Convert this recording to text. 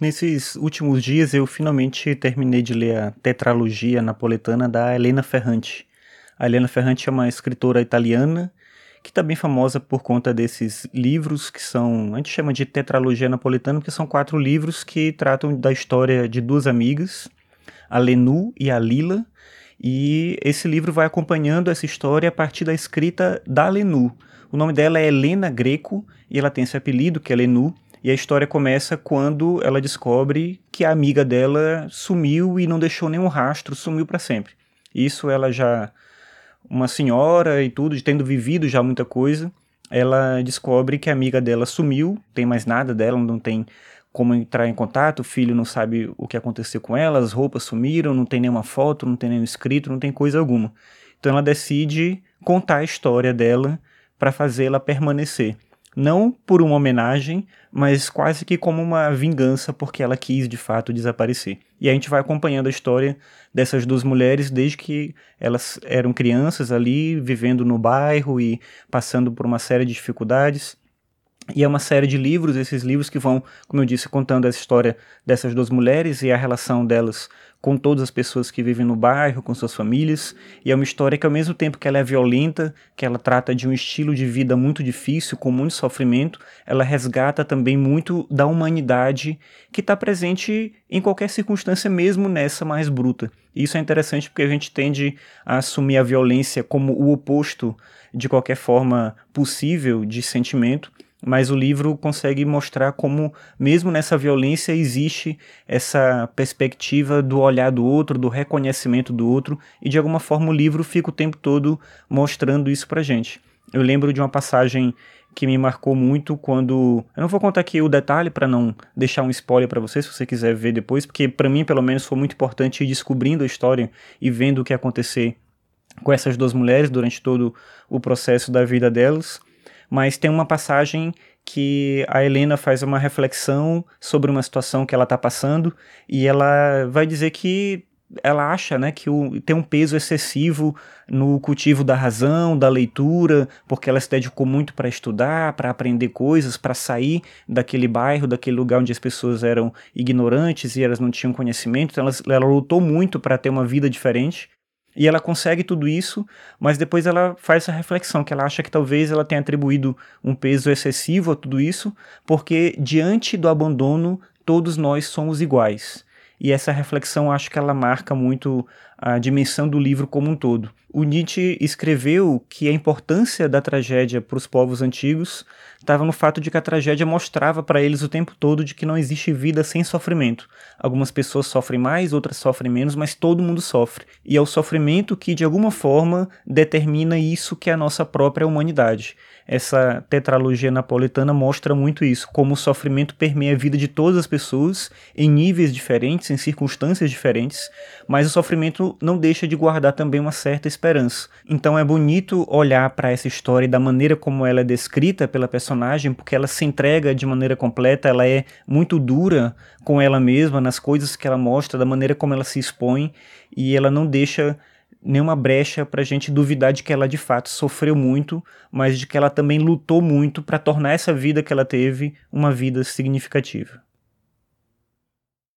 Nesses últimos dias eu finalmente terminei de ler a tetralogia napoletana da Helena Ferrante. A Helena Ferrante é uma escritora italiana que está bem famosa por conta desses livros que são, a gente chama de tetralogia napoletana, porque são quatro livros que tratam da história de duas amigas, a Lenu e a Lila, e esse livro vai acompanhando essa história a partir da escrita da Lenu. O nome dela é Helena Greco e ela tem esse apelido que é Lenu, e a história começa quando ela descobre que a amiga dela sumiu e não deixou nenhum rastro, sumiu para sempre. Isso ela já uma senhora e tudo, tendo vivido já muita coisa, ela descobre que a amiga dela sumiu, tem mais nada dela, não tem como entrar em contato, o filho não sabe o que aconteceu com ela, as roupas sumiram, não tem nenhuma foto, não tem nenhum escrito, não tem coisa alguma. Então ela decide contar a história dela para fazê-la permanecer não por uma homenagem, mas quase que como uma vingança, porque ela quis de fato desaparecer. E a gente vai acompanhando a história dessas duas mulheres desde que elas eram crianças ali, vivendo no bairro e passando por uma série de dificuldades. E é uma série de livros, esses livros que vão, como eu disse, contando a história dessas duas mulheres e a relação delas com todas as pessoas que vivem no bairro, com suas famílias. E é uma história que, ao mesmo tempo que ela é violenta, que ela trata de um estilo de vida muito difícil, com muito sofrimento, ela resgata também muito da humanidade que está presente em qualquer circunstância, mesmo nessa mais bruta. E isso é interessante porque a gente tende a assumir a violência como o oposto de qualquer forma possível de sentimento mas o livro consegue mostrar como, mesmo nessa violência, existe essa perspectiva do olhar do outro, do reconhecimento do outro, e de alguma forma o livro fica o tempo todo mostrando isso pra gente. Eu lembro de uma passagem que me marcou muito quando. Eu não vou contar aqui o detalhe para não deixar um spoiler para você, se você quiser ver depois, porque para mim, pelo menos, foi muito importante ir descobrindo a história e vendo o que ia acontecer com essas duas mulheres durante todo o processo da vida delas mas tem uma passagem que a Helena faz uma reflexão sobre uma situação que ela está passando e ela vai dizer que ela acha né, que o, tem um peso excessivo no cultivo da razão, da leitura, porque ela se dedicou muito para estudar, para aprender coisas, para sair daquele bairro, daquele lugar onde as pessoas eram ignorantes e elas não tinham conhecimento. Então ela, ela lutou muito para ter uma vida diferente. E ela consegue tudo isso, mas depois ela faz essa reflexão, que ela acha que talvez ela tenha atribuído um peso excessivo a tudo isso, porque diante do abandono, todos nós somos iguais. E essa reflexão acho que ela marca muito a dimensão do livro como um todo. O Nietzsche escreveu que a importância da tragédia para os povos antigos estava no fato de que a tragédia mostrava para eles o tempo todo de que não existe vida sem sofrimento. Algumas pessoas sofrem mais, outras sofrem menos, mas todo mundo sofre. E é o sofrimento que, de alguma forma, determina isso que é a nossa própria humanidade. Essa tetralogia napolitana mostra muito isso, como o sofrimento permeia a vida de todas as pessoas em níveis diferentes, em circunstâncias diferentes, mas o sofrimento não deixa de guardar também uma certa esperança. Então é bonito olhar para essa história e da maneira como ela é descrita pela personagem, porque ela se entrega de maneira completa, ela é muito dura com ela mesma, nas coisas que ela mostra, da maneira como ela se expõe, e ela não deixa nenhuma brecha para a gente duvidar de que ela de fato sofreu muito, mas de que ela também lutou muito para tornar essa vida que ela teve uma vida significativa.